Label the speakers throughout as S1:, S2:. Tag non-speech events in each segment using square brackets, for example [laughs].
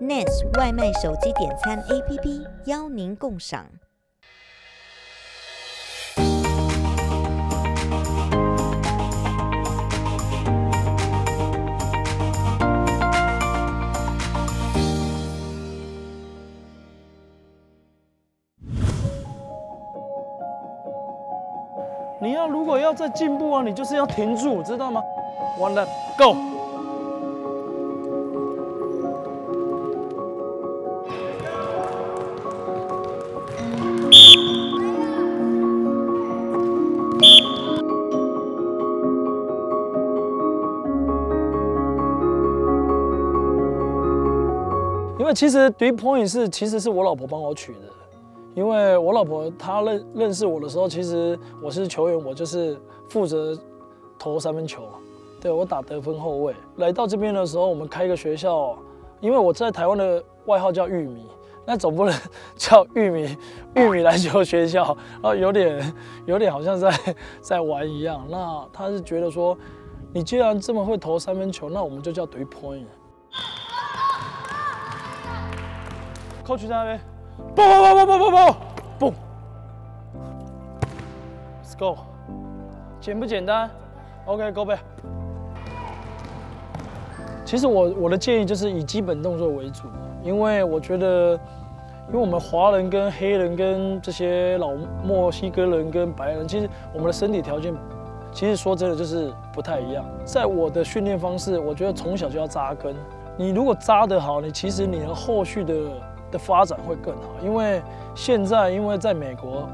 S1: ，Nes 外卖手机点餐 APP 邀您共赏。
S2: 你要如果要再进步啊，你就是要停住，知道吗？One lap, go。因为其实 three point 是其实是我老婆帮我取的。因为我老婆她认认识我的时候，其实我是球员，我就是负责投三分球，对，我打得分后卫。来到这边的时候，我们开一个学校，因为我在台湾的外号叫玉米，那总不能 [laughs] 叫玉米玉米篮球学校啊，有点有点好像在在玩一样。那他是觉得说，你既然这么会投三分球，那我们就叫 three point。Coach 在那边。不不不不不不不不，Let's go，简不简单 ok goby。其实我我的建议就是以基本动作为主，因为我觉得，因为我们华人跟黑人跟这些老墨西哥人跟白人，其实我们的身体条件，其实说真的就是不太一样。在我的训练方式，我觉得从小就要扎根。你如果扎得好，你其实你的后续的。的发展会更好，因为现在因为在美国，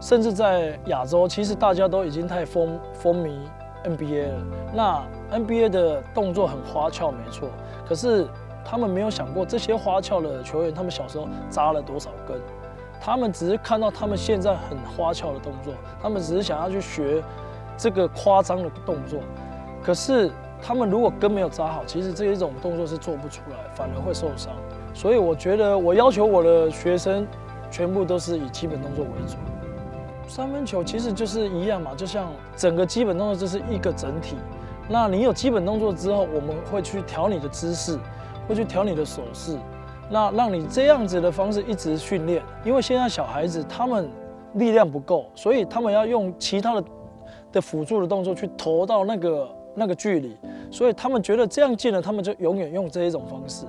S2: 甚至在亚洲，其实大家都已经太风风靡 NBA 了。那 NBA 的动作很花俏，没错，可是他们没有想过这些花俏的球员，他们小时候扎了多少根？他们只是看到他们现在很花俏的动作，他们只是想要去学这个夸张的动作，可是他们如果根没有扎好，其实这一种动作是做不出来，反而会受伤。所以我觉得，我要求我的学生全部都是以基本动作为主。三分球其实就是一样嘛，就像整个基本动作就是一个整体。那你有基本动作之后，我们会去调你的姿势，会去调你的手势，那让你这样子的方式一直训练。因为现在小孩子他们力量不够，所以他们要用其他的的辅助的动作去投到那个那个距离，所以他们觉得这样进了，他们就永远用这一种方式。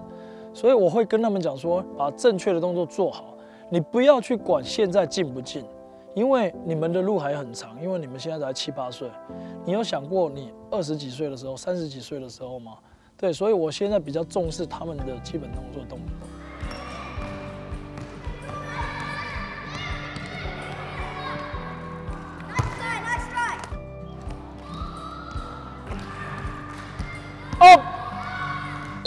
S2: 所以我会跟他们讲说，把正确的动作做好，你不要去管现在进不进，因为你们的路还很长，因为你们现在才七八岁，你有想过你二十几岁的时候、三十几岁的时候吗？对，所以我现在比较重视他们的基本动作动作。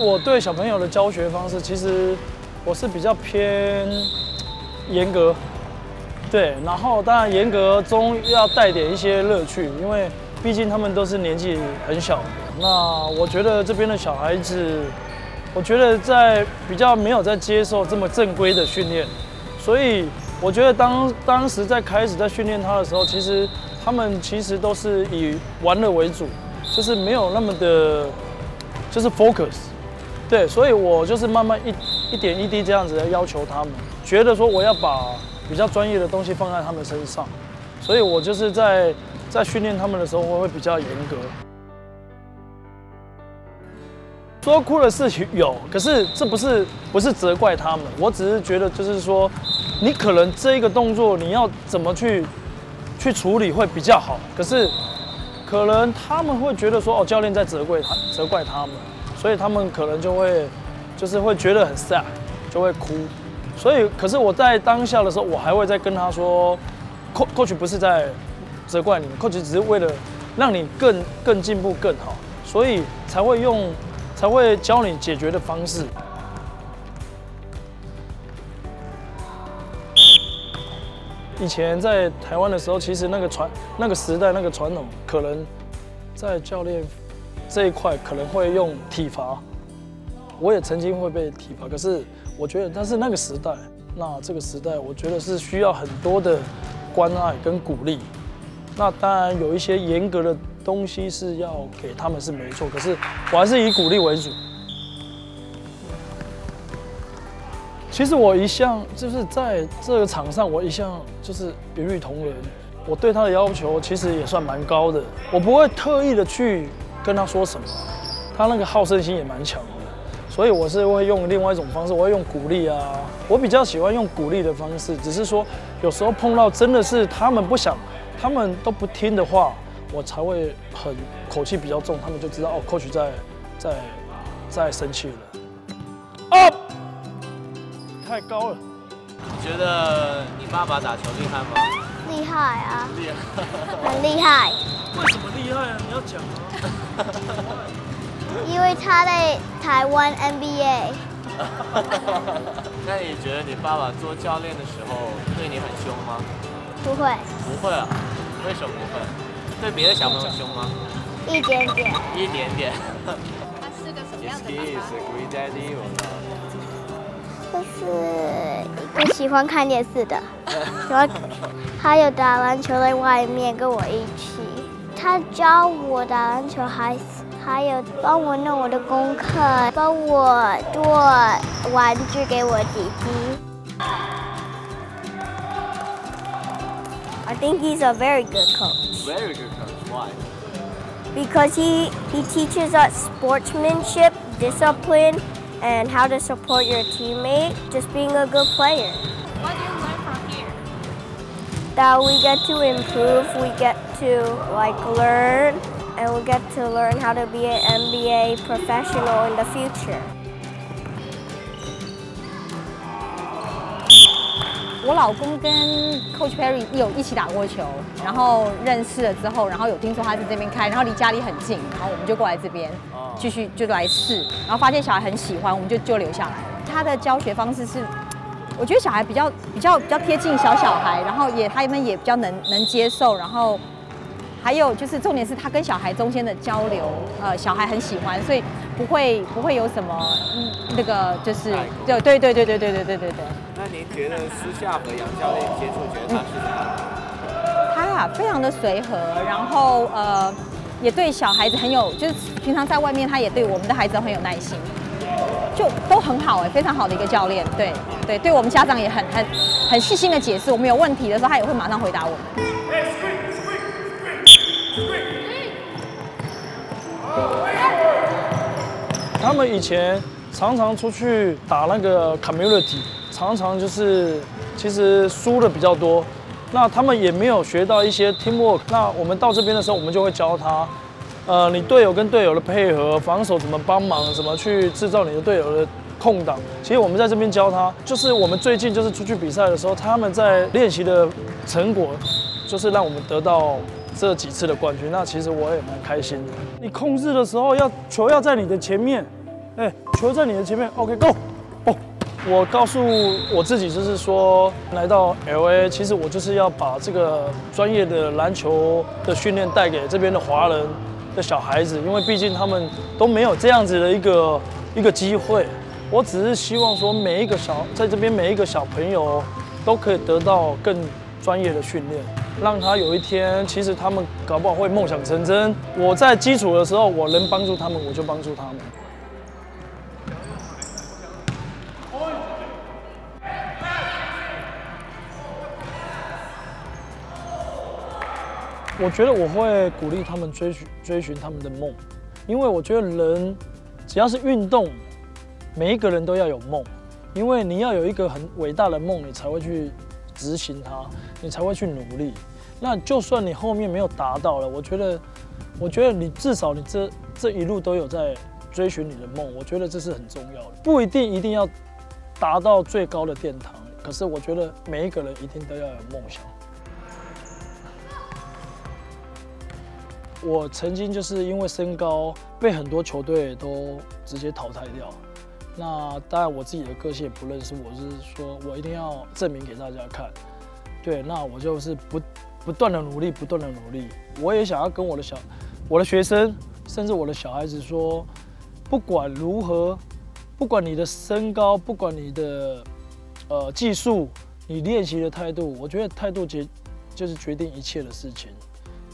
S2: 我对小朋友的教学方式，其实我是比较偏严格，对，然后当然严格中要带点一些乐趣，因为毕竟他们都是年纪很小的。那我觉得这边的小孩子，我觉得在比较没有在接受这么正规的训练，所以我觉得当当时在开始在训练他的时候，其实他们其实都是以玩乐为主，就是没有那么的，就是 focus。对，所以我就是慢慢一一点一滴这样子来要求他们，觉得说我要把比较专业的东西放在他们身上，所以我就是在在训练他们的时候，我会比较严格。说哭的事情有，可是这不是不是责怪他们，我只是觉得就是说，你可能这一个动作你要怎么去去处理会比较好，可是可能他们会觉得说哦，教练在责怪他，责怪他们。所以他们可能就会，就是会觉得很 sad，就会哭。所以，可是我在当下的时候，我还会再跟他说，coach 不是在责怪你，coach 只是为了让你更更进步更好，所以才会用，才会教你解决的方式。以前在台湾的时候，其实那个传那个时代那个传统，可能在教练。这一块可能会用体罚，我也曾经会被体罚，可是我觉得，但是那个时代，那这个时代，我觉得是需要很多的关爱跟鼓励。那当然有一些严格的东西是要给他们是没错，可是我还是以鼓励为主。其实我一向就是在这个场上，我一向就是一视同仁。我对他的要求其实也算蛮高的，我不会特意的去跟他说什么。他那个好胜心也蛮强的，所以我是会用另外一种方式，我会用鼓励啊。我比较喜欢用鼓励的方式，只是说有时候碰到真的是他们不想，他们都不听的话，我才会很口气比较重，他们就知道哦，coach 在在在生气了。Up，太高了。
S3: 你觉得你爸爸打球厉害吗？
S4: 厉害啊！
S3: 厉害，
S4: 很厉害。
S2: 为什么厉害啊？你要讲啊。[laughs]
S4: 因为他在台湾 NBA。[laughs]
S3: 那你觉得你爸爸做教练的时候对你很凶吗？
S4: 不会。
S3: 不会啊？为什么不会？对别的小朋友凶吗？
S4: 一点点。
S3: 一点点。
S5: 他是个什么样的爸爸？
S4: 就是一个喜欢看电视的，喜欢还有打篮球在外面跟我一起。他教我打篮球，还还有帮我弄我的功课，帮我做玩具给我弟弟。I think he's a very good coach.
S3: Very good coach. Why?
S4: Because he he teaches us sportsmanship, discipline. and how to support your teammate, just being a good player. That we get to improve, we get to like learn, and we get to learn how to be an MBA professional in the future.
S6: 我老公跟 Coach Perry 有一起打过球，然后认识了之后，然后有听说他在这边开，然后离家里很近，然后我们就过来这边。继续就来试，然后发现小孩很喜欢，我们就就留下来了。他的教学方式是，我觉得小孩比较比较比较贴近小小孩，然后也他们也比较能能接受，然后还有就是重点是他跟小孩中间的交流，呃，小孩很喜欢，所以不会不会有什么嗯那个就是对对对对对对对对对对。
S3: 那您觉得私下和杨教练接触，觉得他是怎样？
S6: 他啊，非常的随和，然后呃。也对小孩子很有，就是平常在外面，他也对我们的孩子很有耐心，就都很好哎，非常好的一个教练。对对，对我们家长也很很很细心的解释，我们有问题的时候，他也会马上回答我们。
S2: 他们以前常常出去打那个 community，常常就是其实输的比较多。那他们也没有学到一些 teamwork。那我们到这边的时候，我们就会教他，呃，你队友跟队友的配合，防守怎么帮忙，怎么去制造你的队友的空档。其实我们在这边教他，就是我们最近就是出去比赛的时候，他们在练习的成果，就是让我们得到这几次的冠军。那其实我也蛮开心的。你控制的时候要球要在你的前面，哎，球在你的前面，OK，Go。哦我告诉我自己，就是说，来到 LA，其实我就是要把这个专业的篮球的训练带给这边的华人的小孩子，因为毕竟他们都没有这样子的一个一个机会。我只是希望说，每一个小在这边每一个小朋友都可以得到更专业的训练，让他有一天，其实他们搞不好会梦想成真。我在基础的时候，我能帮助他们，我就帮助他们。我觉得我会鼓励他们追寻追寻他们的梦，因为我觉得人只要是运动，每一个人都要有梦，因为你要有一个很伟大的梦，你才会去执行它，你才会去努力。那就算你后面没有达到了，我觉得，我觉得你至少你这这一路都有在追寻你的梦，我觉得这是很重要的。不一定一定要达到最高的殿堂，可是我觉得每一个人一定都要有梦想。我曾经就是因为身高被很多球队都直接淘汰掉。那当然我自己的个性也不认识，我是说我一定要证明给大家看。对，那我就是不不断的努力，不断的努力。我也想要跟我的小我的学生，甚至我的小孩子说，不管如何，不管你的身高，不管你的呃技术，你练习的态度，我觉得态度决就是决定一切的事情。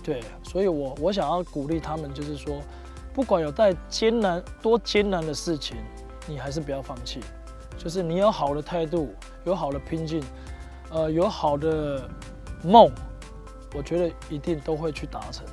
S2: 对，所以我我想要鼓励他们。就是说不管有再艰难、多艰难的事情，你还是不要放弃。就是你有好的态度、有好的拼劲、呃，有好的梦，我觉得一定都会去达成。